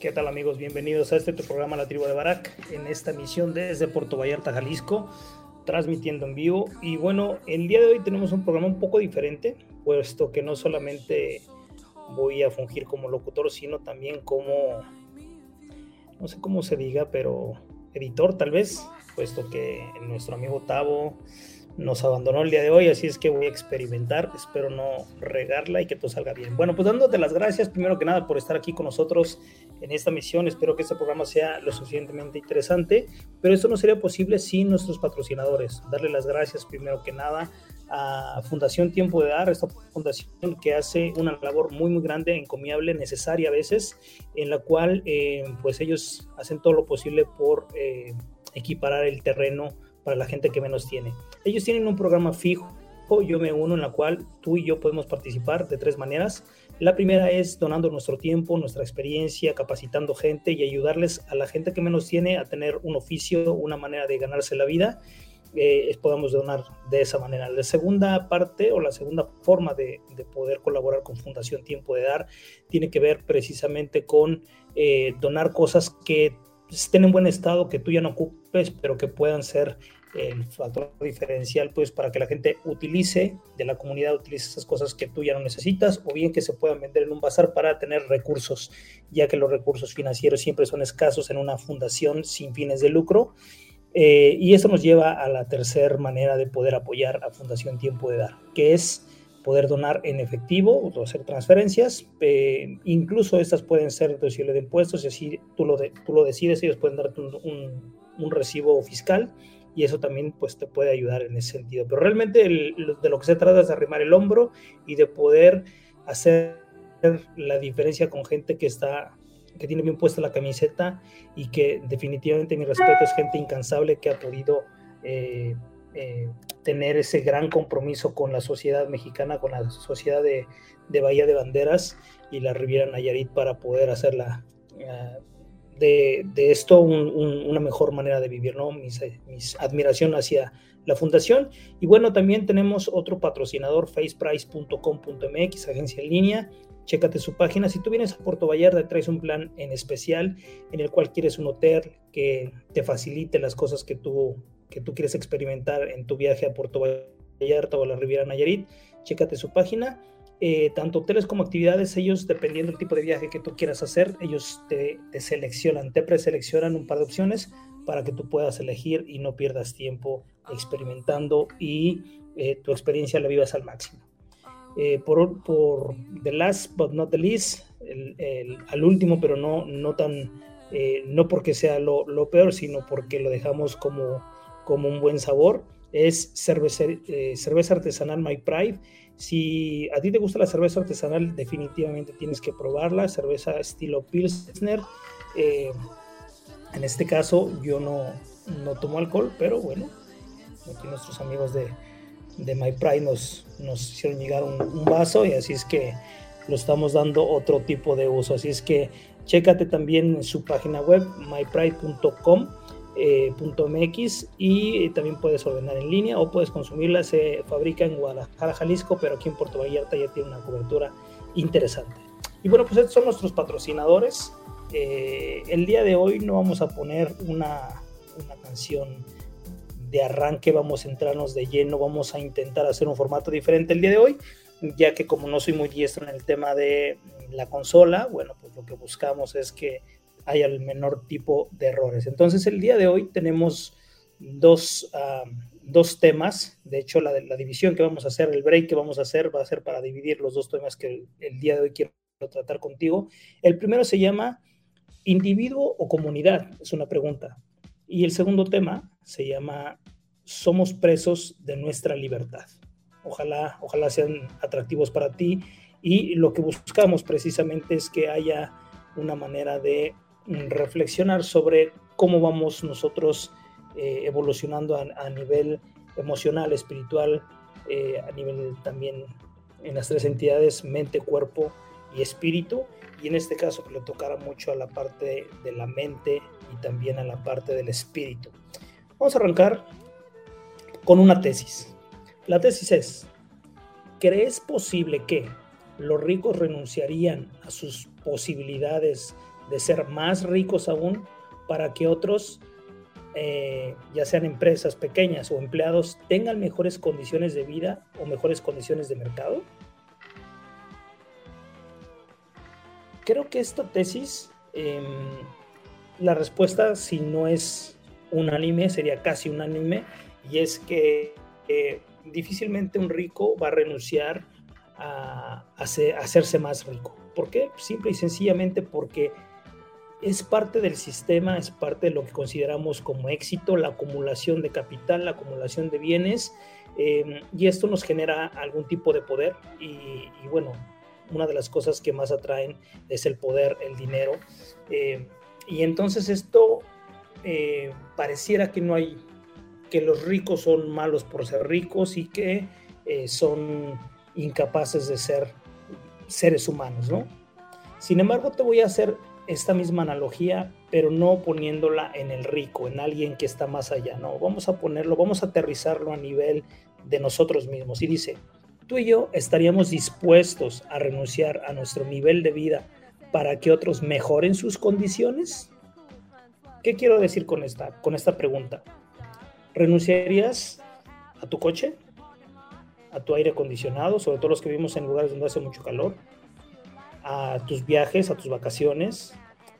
¿Qué tal amigos? Bienvenidos a este tu programa La Tribu de Barak, en esta misión desde Puerto Vallarta, Jalisco, transmitiendo en vivo. Y bueno, el día de hoy tenemos un programa un poco diferente, puesto que no solamente voy a fungir como locutor, sino también como, no sé cómo se diga, pero editor tal vez, puesto que nuestro amigo Tavo nos abandonó el día de hoy, así es que voy a experimentar, espero no regarla y que todo salga bien. Bueno, pues dándote las gracias primero que nada por estar aquí con nosotros en esta misión, espero que este programa sea lo suficientemente interesante, pero esto no sería posible sin nuestros patrocinadores. Darle las gracias primero que nada a Fundación Tiempo de Dar, esta fundación que hace una labor muy muy grande, encomiable, necesaria a veces, en la cual eh, pues ellos hacen todo lo posible por eh, equiparar el terreno para la gente que menos tiene. Ellos tienen un programa fijo, yo me uno en la cual tú y yo podemos participar de tres maneras. La primera es donando nuestro tiempo, nuestra experiencia, capacitando gente y ayudarles a la gente que menos tiene a tener un oficio, una manera de ganarse la vida. Eh, podamos donar de esa manera. La segunda parte o la segunda forma de, poder colaborar con Fundación Tiempo de Dar tiene que ver precisamente con eh, donar cosas que estén en buen estado, que tú ya no ocupes, pero que puedan ser el factor diferencial, pues para que la gente utilice, de la comunidad utilice esas cosas que tú ya no necesitas, o bien que se puedan vender en un bazar para tener recursos, ya que los recursos financieros siempre son escasos en una fundación sin fines de lucro. Eh, y esto nos lleva a la tercera manera de poder apoyar a Fundación Tiempo de Dar, que es poder donar en efectivo o hacer transferencias. Eh, incluso estas pueden ser deducibles de impuestos, y así tú lo, tú lo decides, ellos pueden darte un, un recibo fiscal y eso también pues te puede ayudar en ese sentido. Pero realmente de lo que se trata es de arrimar el hombro y de poder hacer la diferencia con gente que está que tiene bien puesta la camiseta y que definitivamente mi respeto es gente incansable que ha podido eh, eh, tener ese gran compromiso con la sociedad mexicana, con la sociedad de, de Bahía de Banderas y la Riviera Nayarit para poder hacerla uh, de, esto una mejor manera de vivir, ¿no? Mis, mis, admiración hacia la fundación. Y bueno, también tenemos otro patrocinador, faceprice.com.mx, agencia en línea. Chécate su página. Si tú vienes a Puerto Vallarta, traes un plan en especial en el cual quieres un hotel que te facilite las cosas que tú, que tú quieres experimentar en tu viaje a Puerto Vallarta o a la Riviera Nayarit, chécate su página eh, tanto hoteles como actividades, ellos, dependiendo del tipo de viaje que tú quieras hacer, ellos te, seleccionan, te preseleccionan un par de opciones para que tú puedas elegir y no pierdas tiempo experimentando y eh, tu experiencia la vivas al máximo. Eh, por, por the last but not the least, al último, pero no, no tan, no porque sea lo, lo, peor, sino porque lo dejamos como, como un buen sabor, es cerveza, cerveza artesanal My Pride si a ti te gusta la cerveza artesanal, definitivamente tienes que probarla. Cerveza estilo Pilsner. Eh, En este caso yo no, no tomo alcohol, pero bueno, aquí nuestros amigos de, de My Pride nos, nos hicieron llegar un, vaso y así es que lo estamos dando otro tipo de uso. Así es que chécate también en su página web, mypride.com. Eh, .mx y también puedes ordenar en línea o puedes consumirla. Se fabrica en Guadalajara, Jalisco, pero aquí en Puerto Vallarta ya tiene una cobertura interesante. Y bueno, pues estos son nuestros patrocinadores. Eh, el día de hoy no vamos a poner una, una canción de arranque, vamos a entrarnos de lleno, vamos a intentar hacer un formato diferente el día de hoy, ya que como no soy muy diestro en el tema de la consola, bueno, pues lo que buscamos es que haya el menor tipo de errores. Entonces el día de hoy tenemos dos, dos temas, de hecho la, la división que vamos a hacer, el break que vamos a hacer va a ser para dividir los dos temas que el día de hoy quiero tratar contigo. El primero se llama individuo o comunidad, es una pregunta. Y el segundo tema se llama Somos presos de nuestra libertad. Ojalá, ojalá sean atractivos para ti y lo que buscamos precisamente es que haya una manera de reflexionar sobre cómo vamos nosotros eh, evolucionando a, nivel emocional, espiritual, eh, a nivel también en las tres entidades, mente, cuerpo y espíritu. Y en este caso que le tocara mucho a la parte de la mente y también a la parte del espíritu. Vamos a arrancar con una tesis. La tesis es, ¿crees posible que los ricos renunciarían a sus posibilidades de ser más ricos aún para que otros, eh, ya sean empresas pequeñas o empleados, tengan mejores condiciones de vida o mejores condiciones de mercado? Creo que esta tesis em, la respuesta, si no es unánime, sería casi unánime, y es que eh, difícilmente un rico va a renunciar a, hacerse más rico. ¿Por qué? Simple y sencillamente porque es parte del sistema, es parte de lo que consideramos como éxito, la acumulación de capital, la acumulación de bienes, eh, y esto nos genera algún tipo de poder y, bueno, una de las cosas que más atraen es el poder, el dinero. Eh, y entonces esto eh, pareciera que no hay, que los ricos son malos por ser ricos y que eh, son incapaces de ser seres humanos, ¿no? Sin embargo, te voy a hacer esta misma analogía, pero no poniéndola en el rico, en alguien que está más allá, no, vamos a ponerlo, vamos a aterrizarlo a nivel de nosotros mismos. Y dice, tú y yo estaríamos dispuestos a renunciar a nuestro nivel de vida para que otros mejoren sus condiciones? ¿Qué quiero decir con esta, con esta pregunta? ¿Renunciarías a tu coche? ¿A tu aire acondicionado? Sobre todo los que vivimos en lugares donde hace mucho calor. ¿A tus viajes, a tus vacaciones?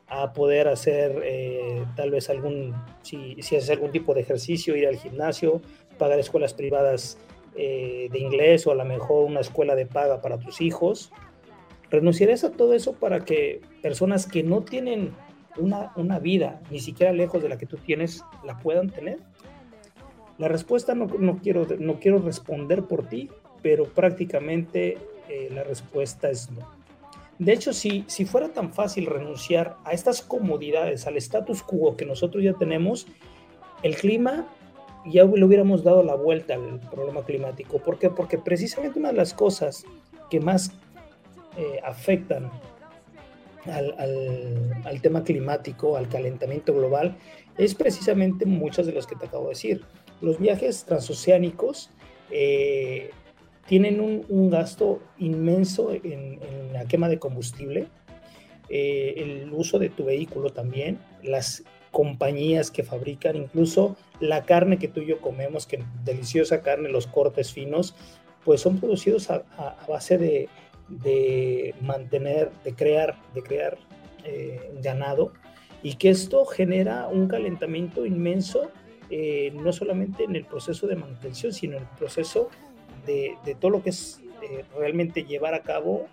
¿A poder hacer eh, tal vez algún, si, si haces algún tipo de ejercicio, ir al gimnasio, pagar escuelas privadas eh, de inglés o a lo mejor una escuela de paga para tus hijos? ¿Renunciarías a todo eso para que personas que no tienen una, una, vida ni siquiera lejos de la que tú tienes la puedan tener? La respuesta no, no quiero, no quiero responder por ti, pero prácticamente eh, la respuesta es no. De hecho, si, si fuera tan fácil renunciar a estas comodidades, al status quo que nosotros ya tenemos, el clima ya le hubiéramos dado la vuelta al problema climático. ¿Por qué? Porque precisamente una de las cosas que más eh, afectan al, tema climático, al calentamiento global, es precisamente muchas de las que te acabo de decir. Los viajes transoceánicos eh, tienen un, gasto inmenso en, la quema de combustible, eh, el uso de tu vehículo también, las compañías que fabrican, incluso la carne que tú y yo comemos, que deliciosa carne, los cortes finos, pues son producidos a base de, de mantener, de crear, de crear eh, ganado y que esto genera un calentamiento inmenso, eh, no solamente en el proceso de manutención, sino en el proceso de, todo lo que es eh, realmente llevar a cabo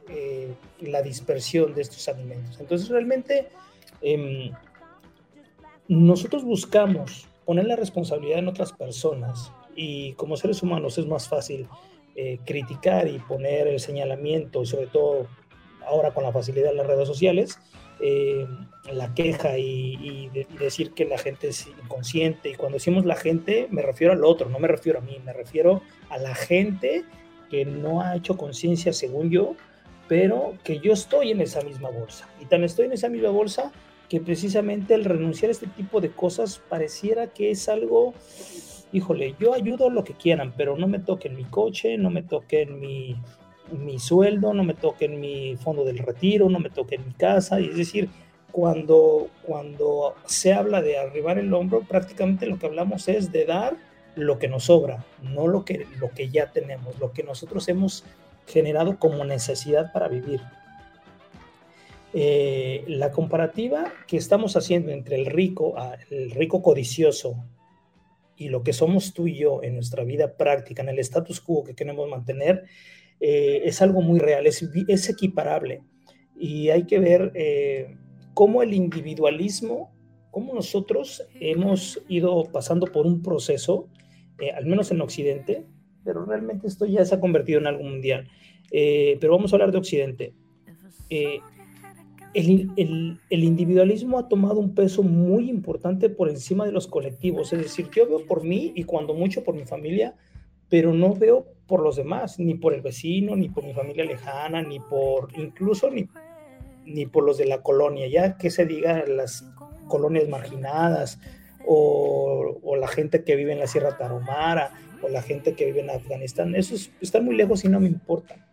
la dispersión de estos alimentos. Entonces realmente em, nosotros buscamos poner la responsabilidad en otras personas y como seres humanos es más fácil eh, criticar y poner el señalamiento, y sobre todo ahora con la facilidad de las redes sociales, eh, la queja y, decir que la gente es inconsciente. Y cuando decimos la gente, me refiero al otro, no me refiero a mí, me refiero a la gente que no ha hecho conciencia según yo, pero que yo estoy en esa misma bolsa. Y tan estoy en esa misma bolsa que precisamente el renunciar a este tipo de cosas pareciera que es algo, híjole, yo ayudo lo que quieran, pero no me toquen mi coche, no me toquen mi, mi sueldo, no me toquen mi fondo del retiro, no me toquen mi casa. Y es decir, cuando, cuando se habla de arribar el hombro, prácticamente lo que hablamos es de dar lo que nos sobra, no lo que, lo que ya tenemos, lo que nosotros hemos generado como necesidad para vivir. Eh, la comparativa que estamos haciendo entre el rico, el rico codicioso y lo que somos tú y yo en nuestra vida práctica, en el status quo que queremos mantener, eh, es algo muy real, es, es, equiparable. Y hay que ver eh, cómo el individualismo, cómo nosotros hemos ido pasando por un proceso, al menos en Occidente, pero realmente esto ya se ha convertido en algo mundial. pero vamos a hablar de Occidente el, individualismo ha tomado un peso muy importante por encima de los colectivos. Es decir, yo veo por mí y cuando mucho por mi familia, pero no veo por los demás, ni por el vecino, ni por mi familia lejana, ni por incluso ni, ni por los de la colonia, ya que se diga las colonias marginadas o, o, la gente que vive en la Sierra Tarahumara o la gente que vive en Afganistán. Esos están muy lejos y no me importan.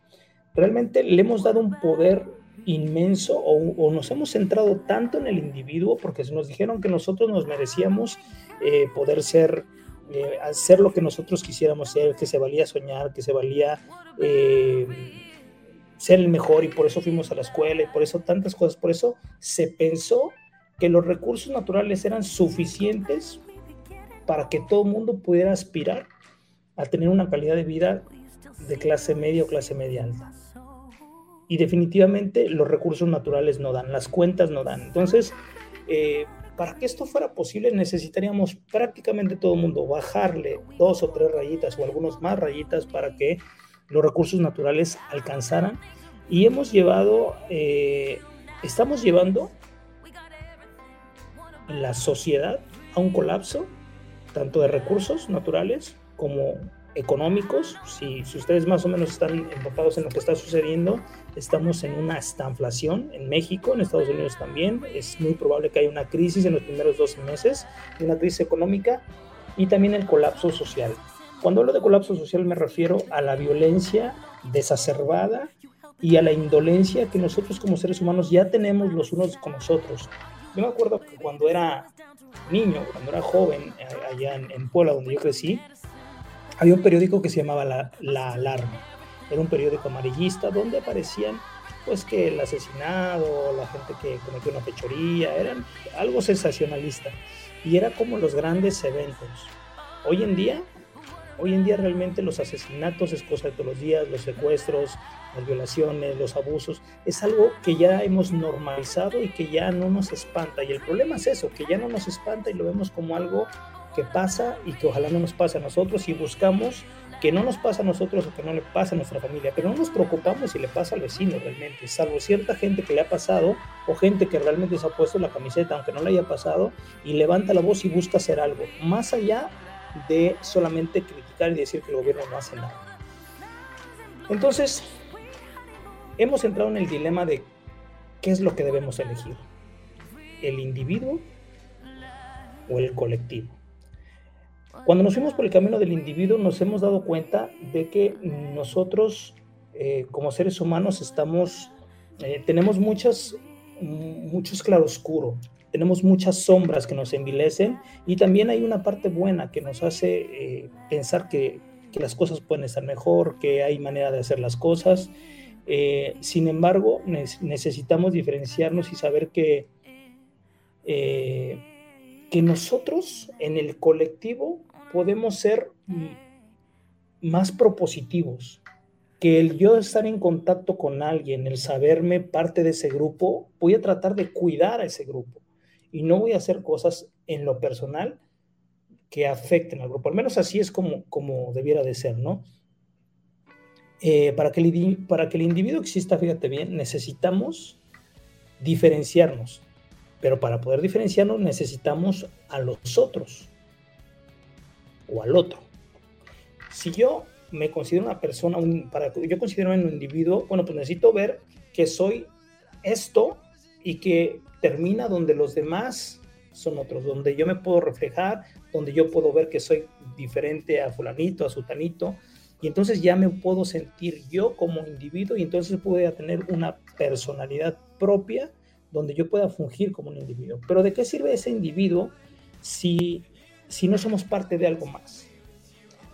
Realmente le hemos dado un poder inmenso o, nos hemos centrado tanto en el individuo porque nos dijeron que nosotros nos merecíamos eh, poder ser, eh, hacer lo que nosotros quisiéramos ser, que se valía soñar, que se valía eh, ser el mejor y por eso fuimos a la escuela y por eso tantas cosas, por eso se pensó que los recursos naturales eran suficientes para que todo el mundo pudiera aspirar a tener una calidad de vida de clase media o clase media alta y definitivamente los recursos naturales no dan, las cuentas no dan. Entonces, eh, para que esto fuera posible necesitaríamos prácticamente todo el mundo bajarle dos o tres rayitas o algunos más rayitas para que los recursos naturales alcanzaran. Y hemos llevado, eh, estamos llevando la sociedad a un colapso, tanto de recursos naturales como económicos, si, si, ustedes más o menos están empapados en lo que está sucediendo, estamos en una estanflación en México, en Estados Unidos también. Es muy probable que haya una crisis en los primeros 12 meses, una crisis económica y también el colapso social. Cuando hablo de colapso social me refiero a la violencia desacerbada y a la indolencia que nosotros como seres humanos ya tenemos los unos con los otros. Yo me acuerdo que cuando era niño, cuando era joven, eh, allá en, en Puebla, donde yo crecí, había un periódico que se llamaba La, Alarma. Era un periódico amarillista donde aparecían pues que el asesinado, la gente que cometió una fechoría, eran algo sensacionalista. Y era como los grandes eventos. Hoy en día, hoy en día realmente los asesinatos es cosa de todos los días, los secuestros, las violaciones, los abusos, es algo que ya hemos normalizado y que ya no nos espanta. Y el problema es eso, que ya no nos espanta y lo vemos como algo que pasa y que ojalá no nos pase a nosotros y buscamos que no nos pase a nosotros o que no le pase a nuestra familia, pero no nos preocupamos si le pasa al vecino realmente, salvo cierta gente que le ha pasado o gente que realmente se ha puesto la camiseta aunque no le haya pasado y levanta la voz y busca hacer algo, más allá de solamente criticar y decir que el gobierno no hace nada. Entonces, hemos entrado en el dilema de qué es lo que debemos elegir, el individuo o el colectivo. Cuando nos fuimos por el camino del individuo nos hemos dado cuenta de que nosotros eh, como seres humanos estamos, eh, tenemos muchas, muchos claroscuro, tenemos muchas sombras que nos envilecen y también hay una parte buena que nos hace eh, pensar que, que, las cosas pueden estar mejor, que hay manera de hacer las cosas. sin embargo, necesitamos diferenciarnos y saber que, que nosotros en el colectivo podemos ser más propositivos, que el yo estar en contacto con alguien, el saberme parte de ese grupo, voy a tratar de cuidar a ese grupo y no voy a hacer cosas en lo personal que afecten al grupo. Al menos así es como, como debiera de ser, ¿no? Eh, para, que el, para que el individuo exista, fíjate bien, necesitamos diferenciarnos. Pero para poder diferenciarnos necesitamos a los otros o al otro. Si yo me considero una persona, para yo considero un individuo, bueno, pues necesito ver que soy esto y que termina donde los demás son otros, donde yo me puedo reflejar, donde yo puedo ver que soy diferente a fulanito, a sutanito, y entonces ya me puedo sentir yo como individuo y entonces puedo tener una personalidad propia donde yo pueda fungir como un individuo. Pero ¿de qué sirve ese individuo si, si no somos parte de algo más?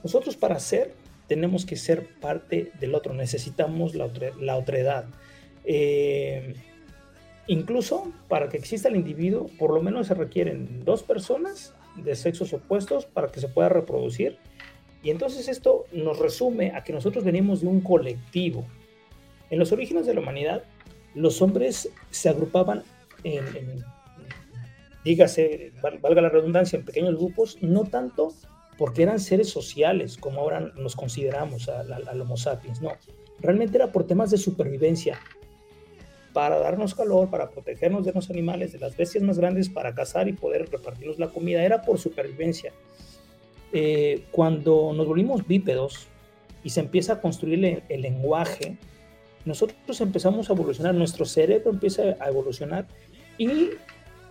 Nosotros para ser tenemos que ser parte del otro, necesitamos la, otra, la otredad. Eh, incluso para que exista el individuo, por lo menos se requieren dos personas de sexos opuestos para que se pueda reproducir. Y entonces esto nos resume a que nosotros venimos de un colectivo. En los orígenes de la humanidad, los hombres se agrupaban en, en dígase, valga la redundancia, en pequeños grupos, no tanto porque eran seres sociales, como ahora nos consideramos al Homo sapiens, no. Realmente era por temas de supervivencia, para darnos calor, para protegernos de los animales, de las bestias más grandes, para cazar y poder repartirnos la comida, era por supervivencia. Eh, cuando nos volvimos bípedos y se empieza a construir el lenguaje, nosotros empezamos a evolucionar, nuestro cerebro empieza a evolucionar y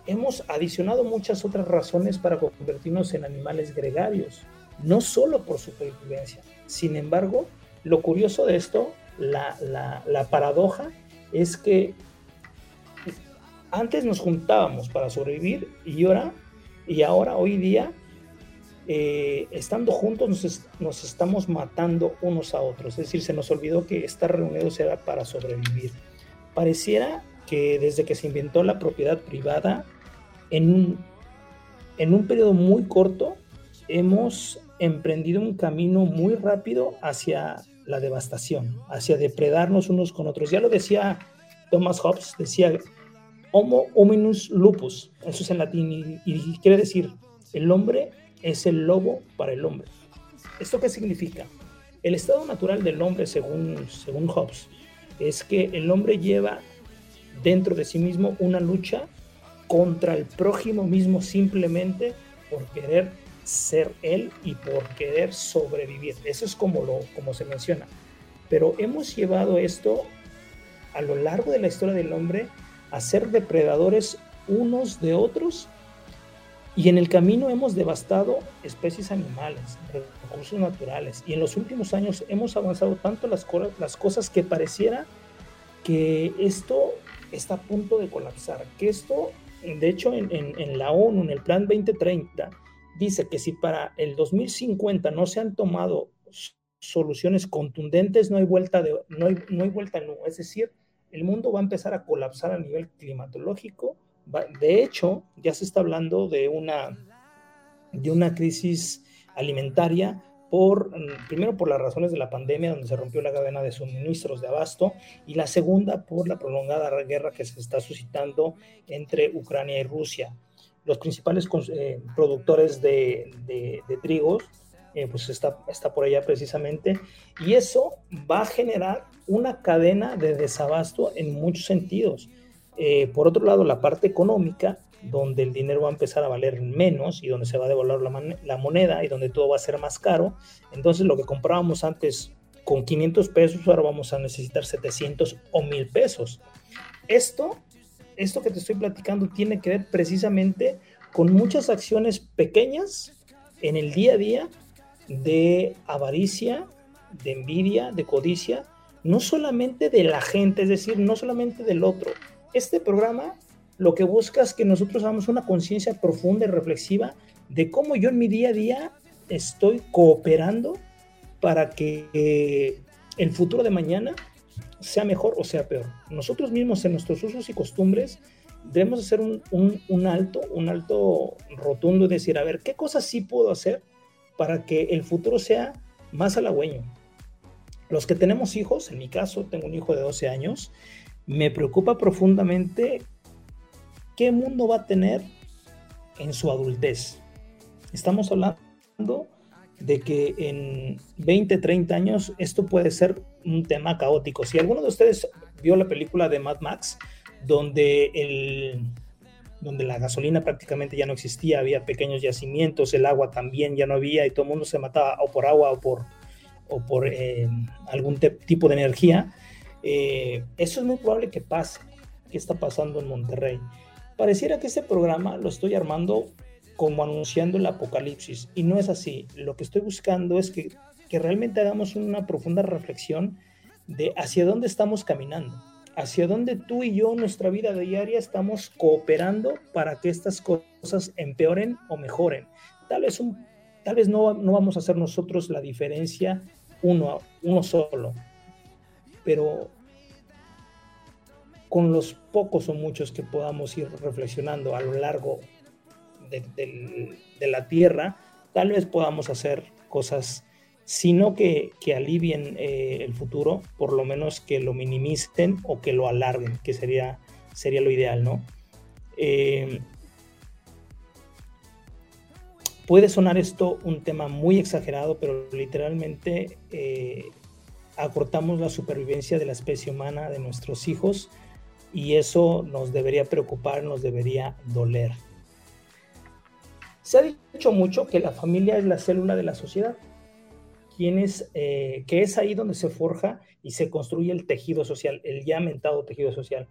hemos adicionado muchas otras razones para convertirnos en animales gregarios, no solo por supervivencia. Sin embargo, lo curioso de esto, la, paradoja, es que antes nos juntábamos para sobrevivir y ahora, y ahora hoy día, eh, estando juntos nos, estamos matando unos a otros. Es decir, se nos olvidó que estar reunidos era para sobrevivir. Pareciera que desde que se inventó la propiedad privada, en un, en un periodo muy corto hemos emprendido un camino muy rápido hacia la devastación, hacia depredarnos unos con otros. Ya lo decía Thomas Hobbes, decía Homo hominus lupus, eso es en latín, y, quiere decir, el hombre es el lobo para el hombre. ¿Esto qué significa? El estado natural del hombre, según, según Hobbes, es que el hombre lleva dentro de sí mismo una lucha contra el prójimo mismo simplemente por querer ser él y por querer sobrevivir. Eso es como, lo, como se menciona. Pero hemos llevado esto a lo largo de la historia del hombre a ser depredadores unos de otros y en el camino hemos devastado especies animales, recursos naturales y en los últimos años hemos avanzado tanto las, las cosas que pareciera que esto está a punto de colapsar, que esto de hecho, en, la ONU, en el Plan 2030, dice que si para el 2050 no se han tomado soluciones contundentes, no hay vuelta de, no hay, no hay vuelta no. Es decir, el mundo va a empezar a colapsar a nivel climatológico. De hecho, ya se está hablando de una, de una crisis alimentaria por, mm, primero por las razones de la pandemia, donde se rompió la cadena de suministros de abasto, y la segunda por la prolongada guerra que se está suscitando entre Ucrania y Rusia. Los principales eh, productores de, de, trigos, eh, pues está, está por allá precisamente, y eso va a generar una cadena de desabasto en muchos sentidos. Eh, por otro lado, la parte económica, donde el dinero va a empezar a valer menos y donde se va a devaluar la, moneda y donde todo va a ser más caro. Entonces lo que comprábamos antes con 500 pesos, ahora vamos a necesitar 700 o 1000 pesos. Esto, esto que te estoy platicando tiene que ver precisamente con muchas acciones pequeñas en el día a día de avaricia, de envidia, de codicia, no solamente de la gente, es decir, no solamente del otro. Este programa lo que busca es que nosotros hagamos una conciencia profunda y reflexiva de cómo yo en mi día a día estoy cooperando para que el futuro de mañana sea mejor o sea peor. Nosotros mismos en nuestros usos y costumbres debemos hacer un, un, alto, un alto rotundo y decir, a ver, ¿qué cosas sí puedo hacer para que el futuro sea más halagüeño? Los que tenemos hijos, en mi caso tengo un hijo de 12 años, me preocupa profundamente ¿qué mundo va a tener en su adultez? Estamos hablando de que en 20, 30 años esto puede ser un tema caótico. Si alguno de ustedes vio la película de Mad Max, donde, el, donde la gasolina prácticamente ya no existía, había pequeños yacimientos, el agua también ya no había y todo el mundo se mataba o por agua o por, o por eh, algún tipo de energía, eh, eso es muy probable que pase. ¿Qué está pasando en Monterrey? Pareciera que este programa lo estoy armando como anunciando el apocalipsis y no es así. Lo que estoy buscando es que, que realmente hagamos una profunda reflexión de hacia dónde estamos caminando, hacia dónde tú y yo, nuestra vida diaria, estamos cooperando para que estas cosas empeoren o mejoren. Tal vez, tal vez no, no vamos a hacer nosotros la diferencia uno, uno solo, pero con los pocos o muchos que podamos ir reflexionando a lo largo de, de la tierra, tal vez podamos hacer cosas sino que, que alivien eh, el futuro, por lo menos que lo minimicen o que lo alarguen, que sería, sería lo ideal, ¿no? Eh, puede sonar esto un tema muy exagerado, pero literalmente eh, acortamos la supervivencia de la especie humana, de nuestros hijos, y eso nos debería preocupar, nos debería doler. Se ha dicho mucho que la familia es la célula de la sociedad eh, que es ahí donde se forja y se construye el tejido social, el ya mentado tejido social.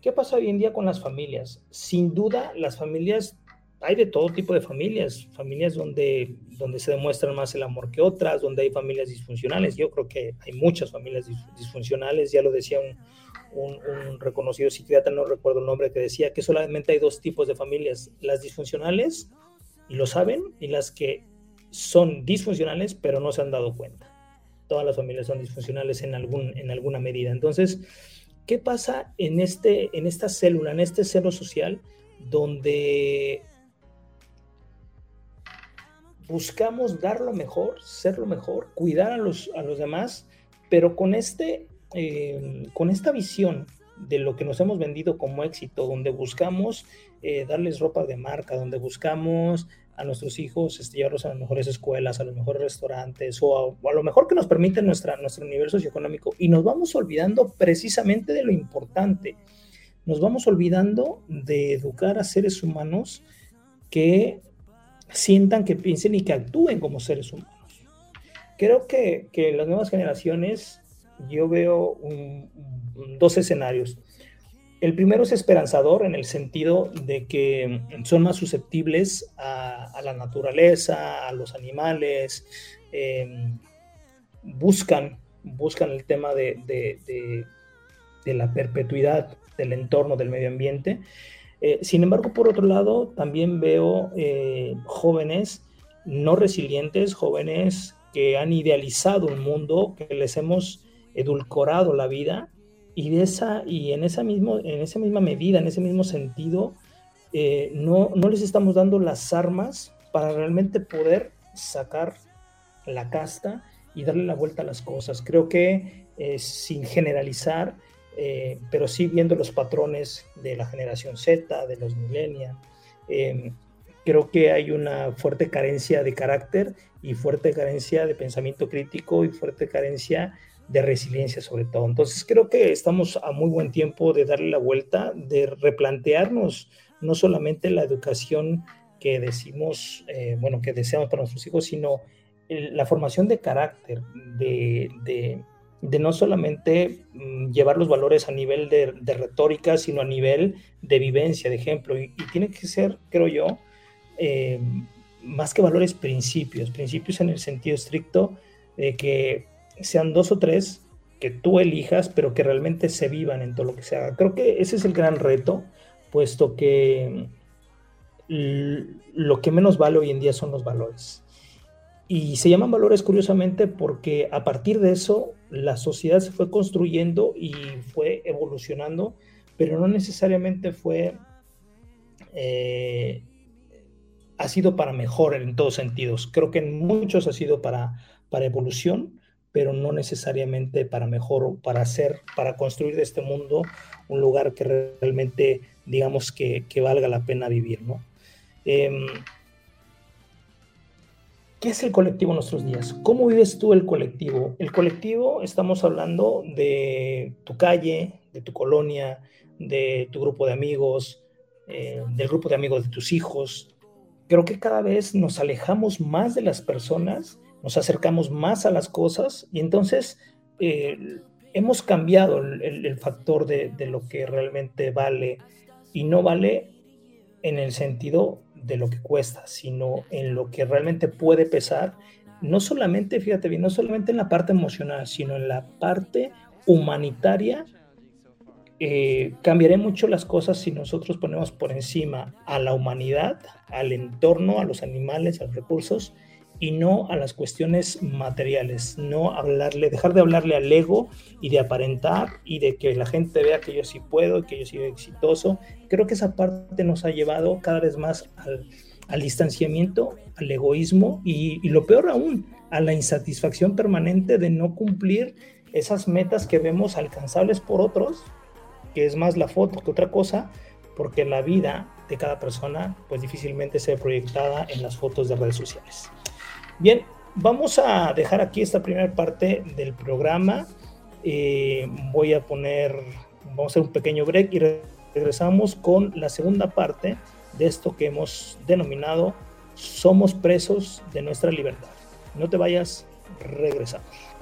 ¿Qué pasa hoy en día con las familias? Sin duda, las familias, hay de todo tipo de familias, familias donde, donde se demuestra más el amor que otras, donde hay familias disfuncionales. Yo creo que hay muchas familias disfuncionales, ya lo decía un, reconocido psiquiatra, no recuerdo el nombre, que decía que solamente hay dos tipos de familias, las disfuncionales, y lo saben, y las que son disfuncionales, pero no se han dado cuenta. Todas las familias son disfuncionales en, algún, en alguna medida. Entonces, ¿qué pasa en, este, en esta célula, en este celo social, donde buscamos dar lo mejor, ser lo mejor, cuidar a los, a los demás, pero con, este, eh, con esta visión de lo que nos hemos vendido como éxito, donde buscamos eh, darles ropa de marca, donde buscamos a nuestros hijos, este, llevarlos a las mejores escuelas, a los mejores restaurantes o a, lo mejor que nos permite nuestra, nuestro nivel socioeconómico. Y nos vamos olvidando precisamente de lo importante. Nos vamos olvidando de educar a seres humanos que sientan, que piensen y que actúen como seres humanos. Creo que, que las nuevas generaciones, yo veo dos escenarios. El primero es esperanzador en el sentido de que son más susceptibles a, la naturaleza, a los animales, em, buscan, buscan el tema de, la perpetuidad del entorno, del medio ambiente. Eh, sin embargo, por otro lado, también veo eh, jóvenes no resilientes, jóvenes que han idealizado un mundo, que les hemos edulcorado la vida y, esa, y en, esa misma medida, en ese mismo sentido, eh, no, les estamos dando las armas para realmente poder sacar la casta y darle la vuelta a las cosas. Creo que sin generalizar, eh, pero sí viendo los patrones de la generación Z, de los millennials, creo que hay una fuerte carencia de carácter y fuerte carencia de pensamiento crítico y fuerte carencia de resiliencia sobre todo. Entonces creo que estamos a muy buen tiempo de darle la vuelta, de replantearnos no solamente la educación que decimos, eh, bueno, que deseamos para nuestros hijos, sino la formación de carácter, de, de, no solamente mm, llevar los valores a nivel de, retórica, sino a nivel de vivencia, de ejemplo. Y, tiene que ser, creo yo, eh, más que valores, principios, principios en el sentido estricto de que sean dos o tres que tú elijas, pero que realmente se vivan en todo lo que se haga. Creo que ese es el gran reto, puesto que lo que menos vale hoy en día son los valores. Y se llaman valores curiosamente porque a partir de eso la sociedad se fue construyendo y fue evolucionando, pero no necesariamente fue, eh, ha sido para mejor en todos sentidos. Creo que en muchos ha sido para, para evolución, pero no necesariamente para mejor para hacer, para construir de este mundo un lugar que realmente, digamos, que, valga la pena vivir, ¿no? Em, ¿Qué es el colectivo en nuestros días? ¿Cómo vives tú el colectivo? El colectivo, estamos hablando de tu calle, de tu colonia, de tu grupo de amigos, eh, del grupo de amigos de tus hijos. Creo que cada vez nos alejamos más de las personas, nos acercamos más a las cosas y entonces eh, hemos cambiado el, factor de, de, lo que realmente vale y no vale en el sentido de lo que cuesta, sino en lo que realmente puede pesar, no solamente, fíjate bien, no solamente en la parte emocional, sino en la parte humanitaria. Eh, cambiaré mucho las cosas si nosotros ponemos por encima a la humanidad, al entorno, a los animales, a los recursos, y no a las cuestiones materiales, no hablarle, dejar de hablarle al ego y de aparentar y de que la gente vea que yo sí puedo, que yo soy exitoso. Creo que esa parte nos ha llevado cada vez más al, distanciamiento, al egoísmo y, y, lo peor aún, a la insatisfacción permanente de no cumplir esas metas que vemos alcanzables por otros, que es más la foto que otra cosa, porque la vida de cada persona pues difícilmente se ve proyectada en las fotos de redes sociales. Bien, vamos a dejar aquí esta primera parte del programa. Eh, voy a poner, vamos a hacer un pequeño break y regresamos con la segunda parte de esto que hemos denominado Somos presos de nuestra libertad. No te vayas, regresamos.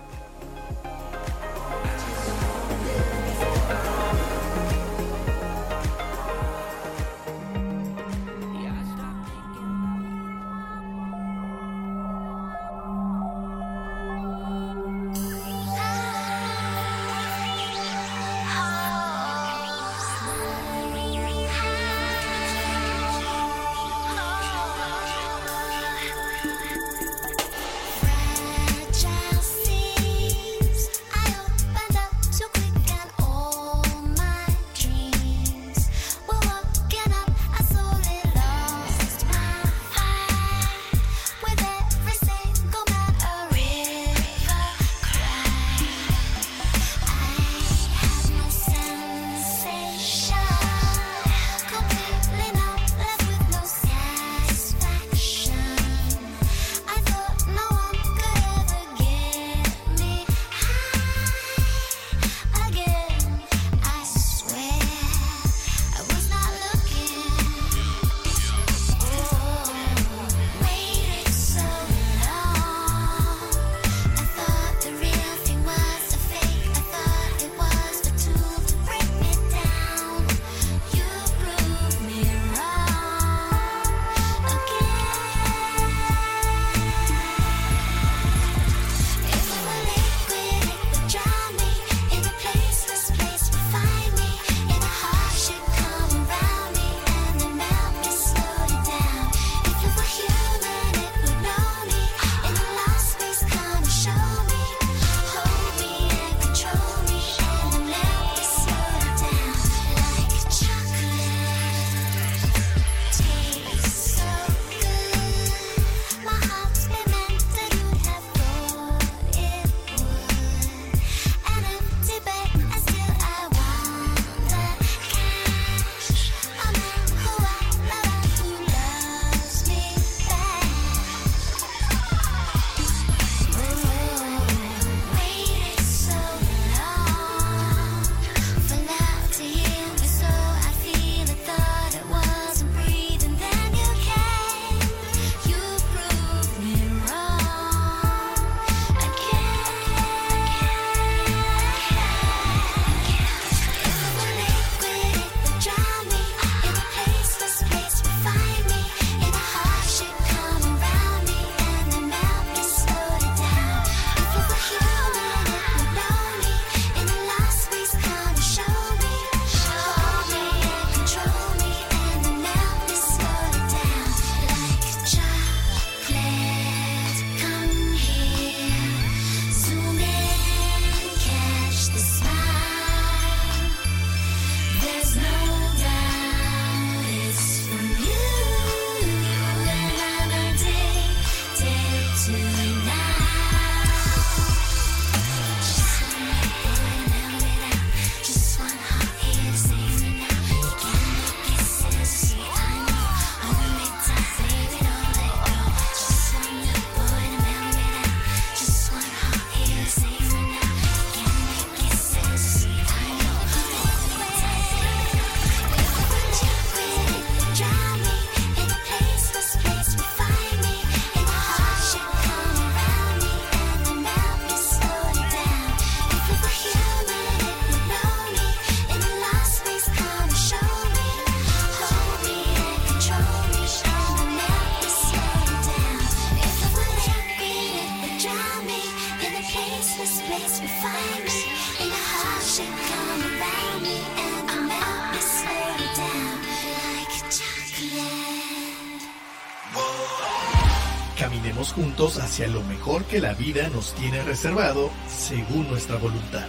Lo mejor que la vida nos tiene reservado según nuestra voluntad.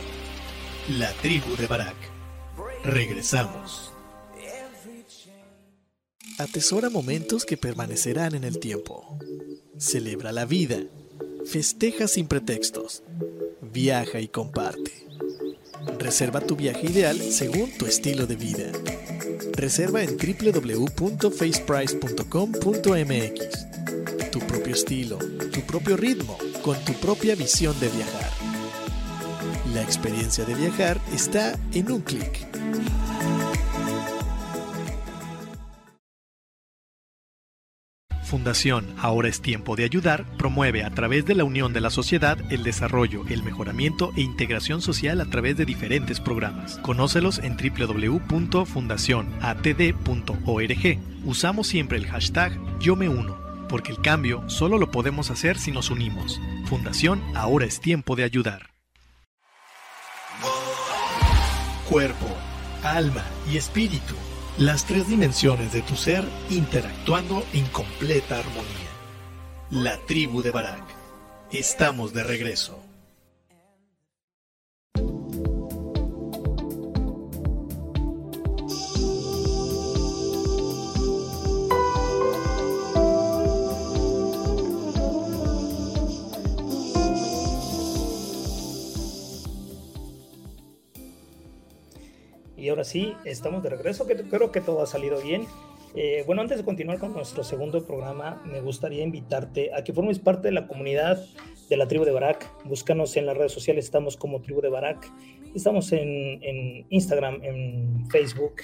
La tribu de Barak. Regresamos. Atesora momentos que permanecerán en el tiempo. Celebra la vida. Festeja sin pretextos. Viaja y comparte. Reserva tu viaje ideal según tu estilo de vida. Reserva en www.faceprice.com.mx. Tu propio estilo, tu propio ritmo, con tu propia visión de viajar. La experiencia de viajar está en un clic. Fundación Ahora es tiempo de ayudar promueve a través de la unión de la sociedad el desarrollo, el mejoramiento e integración social a través de diferentes programas. Conócelos en www.fundacionatd.org. Usamos siempre el hashtag Yo me uno, porque el cambio solo lo podemos hacer si nos unimos. Fundación Ahora es tiempo de ayudar. Cuerpo, alma y espíritu las tres dimensiones de tu ser interactuando en completa armonía. La tribu de Barak. Estamos de regreso. Y ahora sí, estamos de regreso, que creo que todo ha salido bien. Eh, bueno, antes de continuar con nuestro segundo programa, me gustaría invitarte a que formes parte de la comunidad de la tribu de Barak. Búscanos en las redes sociales, estamos como tribu de Barak. Estamos en, Instagram, en Facebook,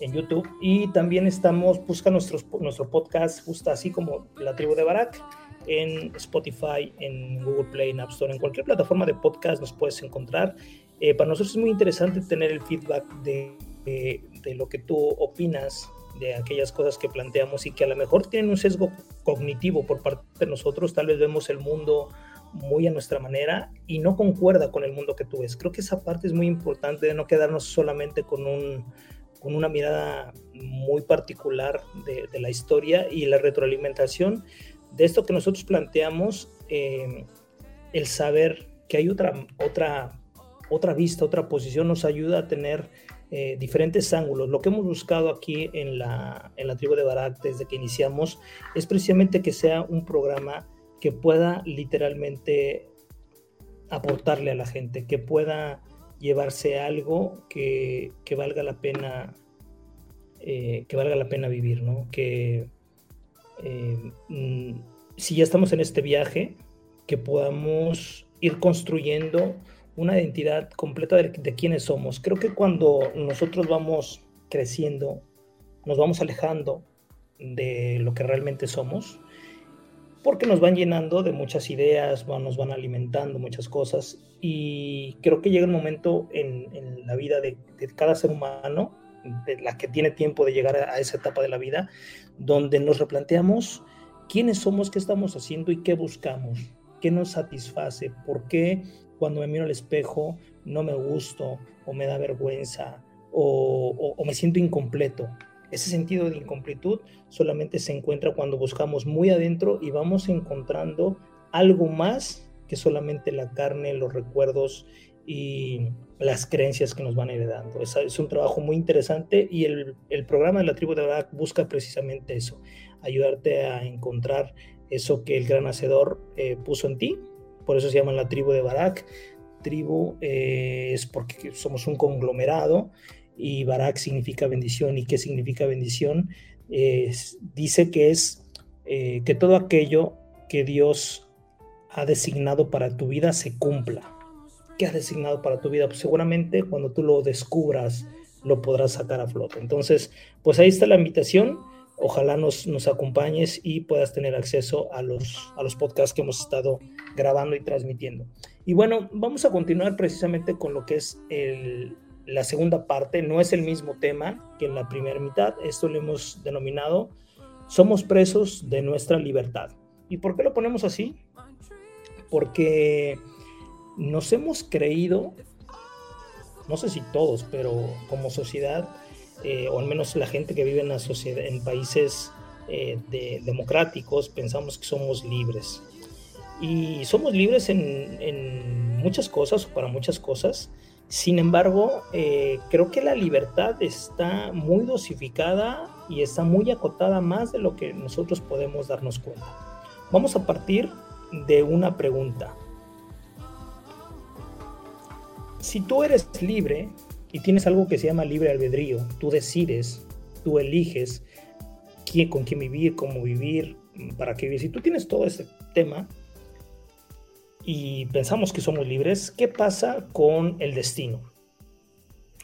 en YouTube y también estamos, busca nuestros, nuestro podcast, justo así como la tribu de Barak en Spotify, en Google Play, en App Store, en cualquier plataforma de podcast nos puedes encontrar eh, para nosotros es muy interesante tener el feedback de, de, lo que tú opinas de aquellas cosas que planteamos y que a lo mejor tienen un sesgo cognitivo por parte de nosotros, tal vez vemos el mundo muy a nuestra manera y no concuerda con el mundo que tú ves. Creo que esa parte es muy importante de no quedarnos solamente con, un, con una mirada muy particular de, la historia y la retroalimentación de esto que nosotros planteamos, eh, el saber que hay otra, otra otra vista, otra posición, nos ayuda a tener eh, diferentes ángulos. Lo que hemos buscado aquí en la, en la tribu de Barak desde que iniciamos es precisamente que sea un programa que pueda literalmente aportarle a la gente, que pueda llevarse algo que, que valga la pena eh, que valga la pena vivir, ¿no? Que eh, mm, si ya estamos en este viaje, que podamos ir construyendo una identidad completa de, de quiénes somos. Creo que cuando nosotros vamos creciendo, nos vamos alejando de lo que realmente somos, porque nos van llenando de muchas ideas, nos van alimentando muchas cosas y creo que llega un momento en, la vida de, cada ser humano, de la que tiene tiempo de llegar a, a, esa etapa de la vida, donde nos replanteamos quiénes somos, qué estamos haciendo y qué buscamos, qué nos satisface, por qué cuando me miro al espejo no me gusto o me da vergüenza o, me siento incompleto. Ese sentido de incompletud solamente se encuentra cuando buscamos muy adentro y vamos encontrando algo más que solamente la carne, los recuerdos y las creencias que nos van heredando. Es, un trabajo muy interesante y el, el programa de la tribu de Barak busca precisamente eso, ayudarte a encontrar eso que el gran hacedor eh, puso en ti por eso se llama la tribu de Barak. Tribu eh, es porque somos un conglomerado y Barak significa bendición. ¿Y qué significa bendición? dice que es eh, que todo aquello que Dios ha designado para tu vida se cumpla. ¿Qué ha designado para tu vida? Pues seguramente cuando tú lo descubras lo podrás sacar a flote. Entonces, pues ahí está la invitación ojalá nos, acompañes y puedas tener acceso a los, a los podcasts que hemos estado grabando y transmitiendo. Y bueno, vamos a continuar precisamente con lo que es la segunda parte. No es el mismo tema que en la primera mitad. Esto lo hemos denominado Somos presos de nuestra libertad. ¿Y por qué lo ponemos así? Porque nos hemos creído, no sé si todos, pero como sociedad, eh, o al menos la gente que vive en, la sociedad, en países eh, de, democráticos, pensamos que somos libres. Y somos libres en, muchas cosas o para muchas cosas. Sin embargo, eh, creo que la libertad está muy dosificada y está muy acotada más de lo que nosotros podemos darnos cuenta. Vamos a partir de una pregunta. Si tú eres libre y tienes algo que se llama libre albedrío, tú decides, tú eliges quién, con quién vivir, cómo vivir, para qué vivir. Si tú tienes todo ese tema y pensamos que somos libres, ¿qué pasa con el destino?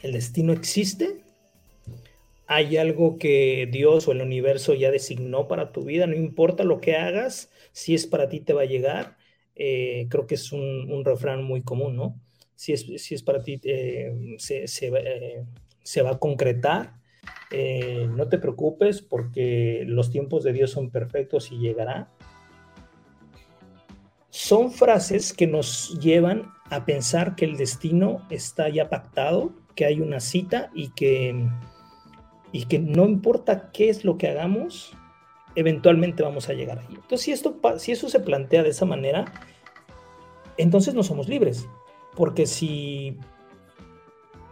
¿El destino existe? ¿Hay algo que Dios o el universo ya designó para tu vida? No importa lo que hagas, si es para ti te va a llegar. Eh, creo que es un, refrán muy común, ¿no? Si es, si es para ti, eh, se, eh, se, va a concretar. no te preocupes porque los tiempos de Dios son perfectos y llegará. Son frases que nos llevan a pensar que el destino está ya pactado, que hay una cita y que, y que no importa qué es lo que hagamos, eventualmente vamos a llegar ahí. Entonces, si, esto, si eso se plantea de esa manera, entonces no somos libres. Porque si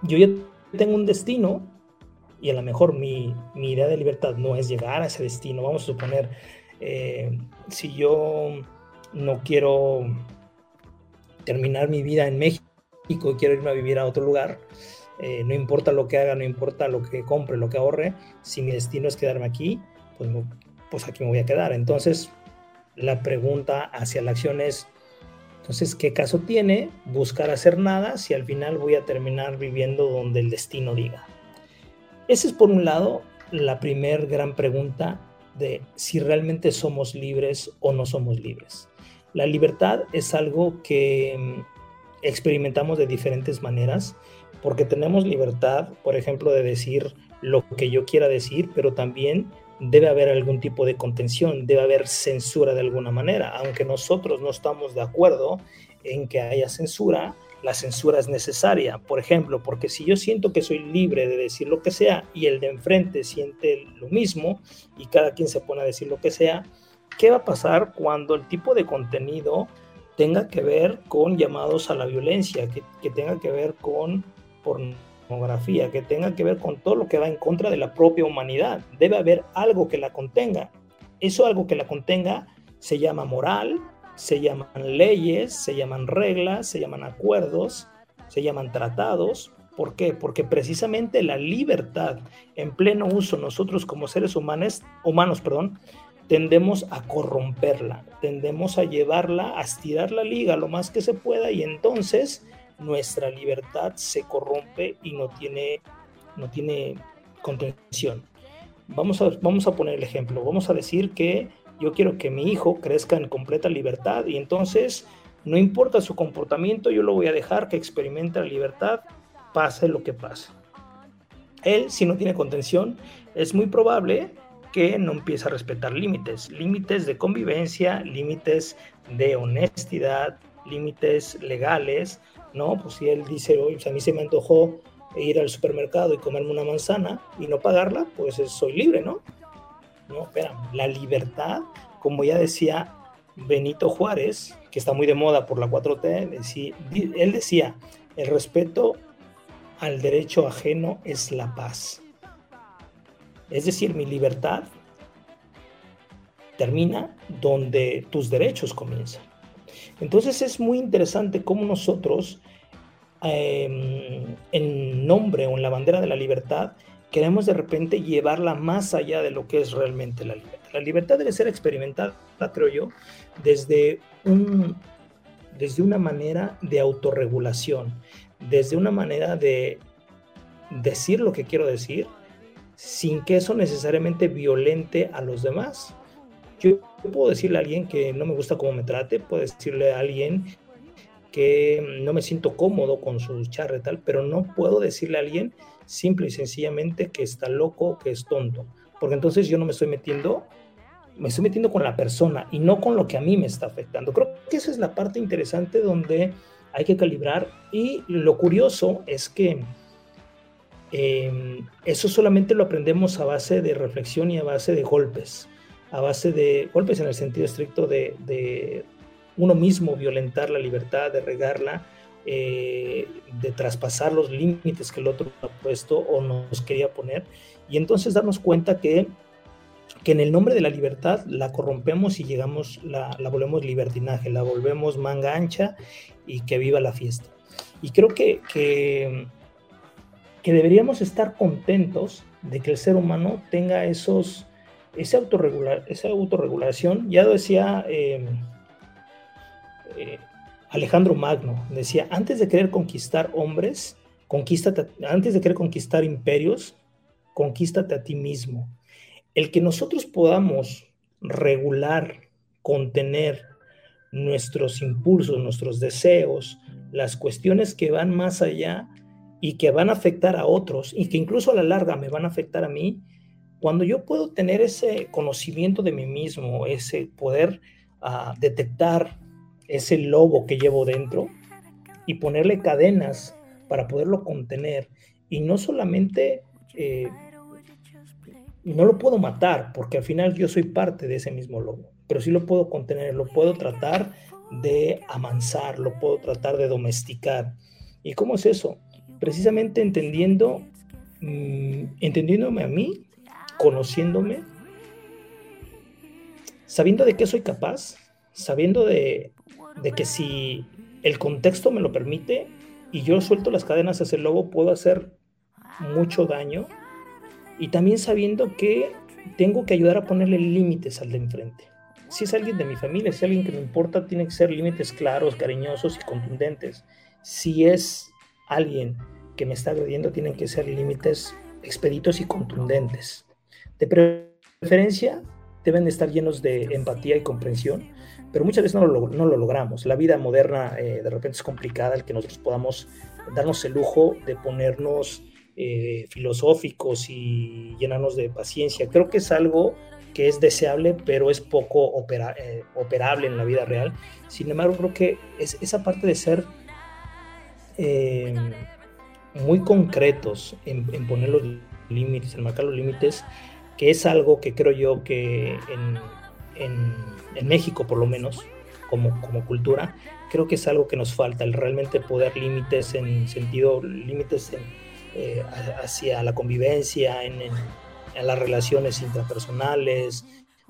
yo ya tengo un destino y a lo mejor mi, idea de libertad no es llegar a ese destino, vamos a suponer, eh, si yo no quiero terminar mi vida en México y quiero irme a vivir a otro lugar, eh, no importa lo que haga, no importa lo que compre, lo que ahorre, si mi destino es quedarme aquí, pues pues aquí me voy a quedar. Entonces, la pregunta hacia la acción es, entonces, ¿qué caso tiene buscar hacer nada si al final voy a terminar viviendo donde el destino diga? Esa es por un lado la primer gran pregunta de si realmente somos libres o no somos libres. La libertad es algo que mm, experimentamos de diferentes maneras porque tenemos libertad, por ejemplo, de decir lo que yo quiera decir, pero también debe haber algún tipo de contención, debe haber censura de alguna manera, aunque nosotros no estamos de acuerdo en que haya censura, la censura es necesaria, por ejemplo, porque si yo siento que soy libre de decir lo que sea y el de enfrente siente lo mismo y cada quien se pone a decir lo que sea, ¿qué va a pasar cuando el tipo de contenido tenga que ver con llamados a la violencia, que, tenga que ver con pornografía, que tenga que ver con todo lo que va en contra de la propia humanidad. Debe haber algo que la contenga. Eso algo que la contenga se llama moral, se llaman leyes, se llaman reglas, se llaman acuerdos, se llaman tratados. ¿Por qué? Porque precisamente la libertad en pleno uso nosotros como seres humanos, humanos, perdón, tendemos a corromperla, tendemos a llevarla, a estirar la liga lo más que se pueda y entonces nuestra libertad se corrompe y no tiene, no tiene contención. Vamos a, vamos a poner el ejemplo. Vamos a decir que yo quiero que mi hijo crezca en completa libertad y entonces no importa su comportamiento, yo lo voy a dejar que experimente la libertad, pase lo que pase. Él, si no tiene contención, es muy probable que no empiece a respetar límites, límites de convivencia, límites de honestidad, límites legales, ¿no? Pues si él dice, oye, pues a mí se me antojó ir al supermercado y comerme una manzana y no pagarla, pues soy libre, ¿no? No, espera, la libertad, como ya decía Benito Juárez, que está muy de moda por la 4T, decía, él decía, el respeto al derecho ajeno es la paz. Es decir, mi libertad termina donde tus derechos comienzan. Entonces es muy interesante cómo nosotros, em, en nombre o en la bandera de la libertad, queremos de repente llevarla más allá de lo que es realmente la libertad. La libertad debe ser experimentada, creo yo, desde, un, desde una manera de autorregulación, desde una manera de decir lo que quiero decir, sin que eso necesariamente violente a los demás. Yo puedo decirle a alguien que no me gusta cómo me trate, puedo decirle a alguien que no me siento cómodo con su charla tal, pero no puedo decirle a alguien simple y sencillamente que está loco, que es tonto, porque entonces yo no me estoy metiendo, me estoy metiendo con la persona y no con lo que a mí me está afectando. Creo que esa es la parte interesante donde hay que calibrar y lo curioso es que em, eso solamente lo aprendemos a base de reflexión y a base de golpes a base de golpes en el sentido estricto de, uno mismo violentar la libertad, de regarla, eh, de traspasar los límites que el otro ha puesto o nos quería poner, y entonces darnos cuenta que, que en el nombre de la libertad la corrompemos y llegamos, la, la volvemos libertinaje, la volvemos manga ancha y que viva la fiesta. Y creo que, que deberíamos estar contentos de que el ser humano tenga esos, esa, autorregulación. Ya decía em, eh, Alejandro Magno, decía, antes de querer conquistar hombres, antes de querer conquistar imperios, conquístate a ti mismo. El que nosotros podamos regular, contener nuestros impulsos, nuestros deseos, las cuestiones que van más allá y que van a afectar a otros y que incluso a la larga me van a afectar a mí, cuando yo puedo tener ese conocimiento de mí mismo, ese poder uh, detectar ese lobo que llevo dentro y ponerle cadenas para poderlo contener y no solamente eh, no lo puedo matar porque al final yo soy parte de ese mismo lobo, pero sí lo puedo contener, lo puedo tratar de amansar, lo puedo tratar de domesticar. ¿Y cómo es eso? Precisamente entendiendo, mm, entendiéndome a mí, conociéndome, sabiendo de qué soy capaz, sabiendo de, de que si el contexto me lo permite y yo suelto las cadenas hacia el lobo, puedo hacer mucho daño. Y también sabiendo que tengo que ayudar a ponerle límites al de enfrente si es alguien de mi familia, si es alguien que me importa, tiene que ser límites claros, cariñosos y contundentes. Si es alguien que me está agrediendo, tienen que ser límites expeditos y contundentes. De preferencia, deben de estar llenos de empatía y comprensión, pero muchas veces no lo, logramos. La vida moderna eh, de repente es complicada, el que nosotros podamos darnos el lujo de ponernos eh, filosóficos y llenarnos de paciencia. Creo que es algo que es deseable, pero es poco eh, operable en la vida real. Sin embargo, creo que es esa parte de ser muy concretos en, poner los límites, en marcar los límites, que es algo que creo yo que en, México, por lo menos, como, como cultura, creo que es algo que nos falta, el realmente poder límites en sentido, límites eh, hacia la convivencia, en las relaciones intrapersonales,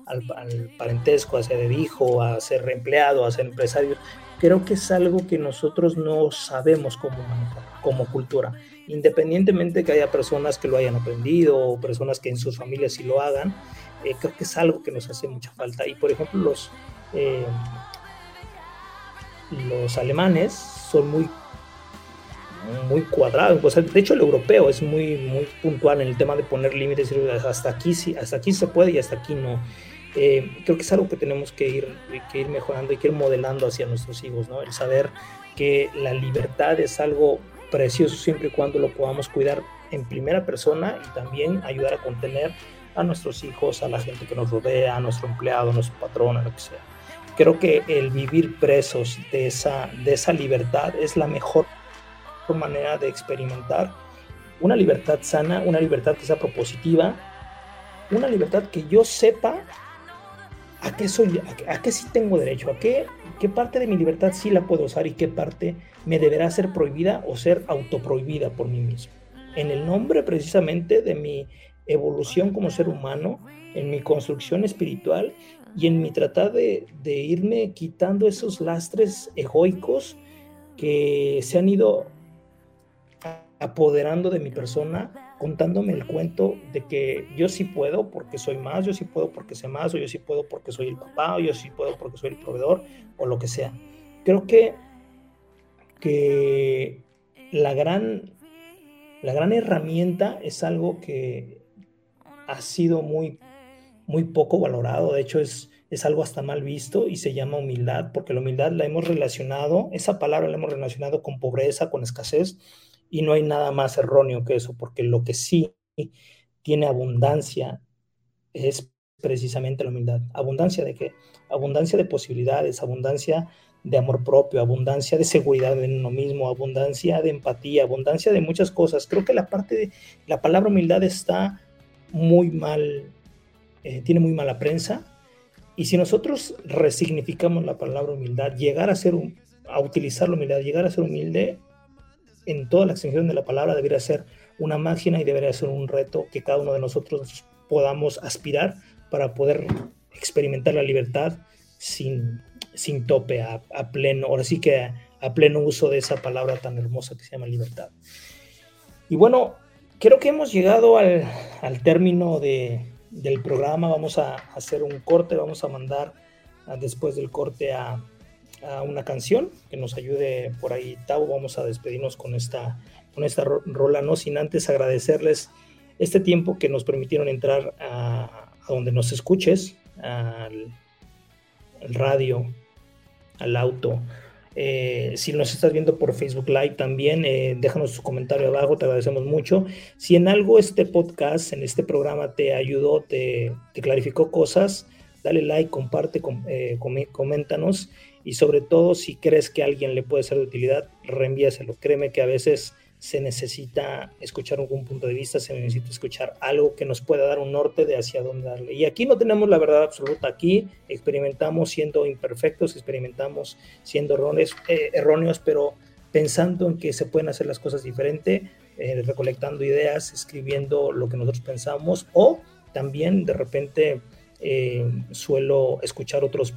al, parentesco, a ser hijo, a ser empleado, a ser empresario. Creo que es algo que nosotros no sabemos cómo manejar como cultura, independientemente de que haya personas que lo hayan aprendido o personas que en sus familias sí lo hagan, eh, creo que es algo que nos hace mucha falta. Y por ejemplo, los, eh, los alemanes son muy muy cuadrado. de hecho, el europeo es muy, muy puntual en el tema de poner límites. Hasta aquí sí, hasta aquí se puede y hasta aquí no. Eh, creo que es algo que tenemos que ir, que ir mejorando y que ir modelando hacia nuestros hijos. El saber que la libertad es algo precioso siempre y cuando lo podamos cuidar en primera persona y también ayudar a contener a nuestros hijos, a la gente que nos rodea, a nuestro empleado, a nuestro patrón, a lo que sea. Creo que el vivir presos de esa, de esa libertad es la mejor manera de experimentar una libertad sana, una libertad que sea propositiva, una libertad que yo sepa a qué soy, a, qué sí tengo derecho, a qué, qué parte de mi libertad sí la puedo usar y qué parte me deberá ser prohibida o ser autoprohibida por mí mismo. En el nombre precisamente de mi evolución como ser humano, en mi construcción espiritual y en mi tratar de, irme quitando esos lastres egoicos que se han ido apoderando de mi persona, contándome el cuento de que yo sí puedo porque soy más, yo sí puedo porque sé más, o yo sí puedo porque soy el papá, o yo sí puedo porque soy el proveedor, o lo que sea. Creo que, que la, gran, la gran herramienta es algo que ha sido muy, muy poco valorado, de hecho es, es algo hasta mal visto y se llama humildad, porque la humildad la hemos relacionado, esa palabra la hemos relacionado con pobreza, con escasez, y no hay nada más erróneo que eso, porque lo que sí tiene abundancia es precisamente la humildad. ¿Abundancia de qué? Abundancia de posibilidades, abundancia de amor propio, abundancia de seguridad en uno mismo, abundancia de empatía, abundancia de muchas cosas. Creo que la parte la palabra humildad está muy mal, eh, tiene muy mala prensa Y si nosotros resignificamos la palabra humildad, llegar a ser a utilizar la humildad, llegar a ser humilde en toda la extensión de la palabra debería ser una máquina y debería ser un reto que cada uno de nosotros podamos aspirar para poder experimentar la libertad sin, sin tope, a, pleno, ahora sí que a, pleno uso de esa palabra tan hermosa que se llama libertad. Y bueno, creo que hemos llegado al, al término de, del programa. Vamos a hacer un corte, vamos a mandar después del corte a, una canción que nos ayude por ahí, Tavo. Vamos a despedirnos con esta, con esta rola, no sin antes agradecerles este tiempo que nos permitieron entrar a, donde nos escuches, radio, al auto, eh, si nos estás viendo por Facebook Live también, eh, déjanos tu comentario abajo, te agradecemos mucho. Si en algo este podcast, en este programa te ayudó, te, clarificó cosas, dale like, comparte, eh, coméntanos y sobre todo si crees que alguien le puede ser de utilidad, reenvíaselo. Créeme que a veces se necesita escuchar algún punto de vista, se necesita escuchar algo que nos pueda dar un norte de hacia dónde darle. Y aquí no tenemos la verdad absoluta, aquí experimentamos siendo imperfectos, experimentamos siendo erróneos, eh, erróneos pero pensando en que se pueden hacer las cosas diferente, eh, recolectando ideas, escribiendo lo que nosotros pensamos o también de repente eh, suelo escuchar otros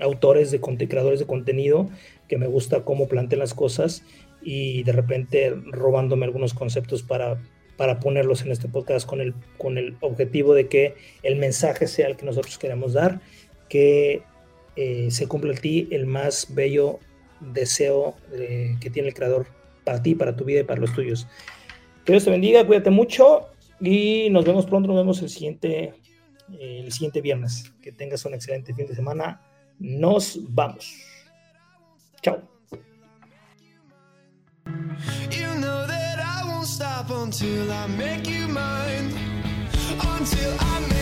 autores de creadores de contenido que me gusta cómo plantean las cosas y de repente robándome algunos conceptos para, para ponerlos en este podcast con el, con el objetivo de que el mensaje sea el que nosotros queremos dar, que eh, se cumpla a ti el más bello deseo eh, que tiene el creador para ti, para tu vida y para los tuyos. Que Dios te bendiga, cuídate mucho y nos vemos pronto, nos vemos el siguiente, el siguiente viernes. Que tengas un excelente fin de semana. Nos vamos. Chao. You know that I won't stop until I make you mine. Until I make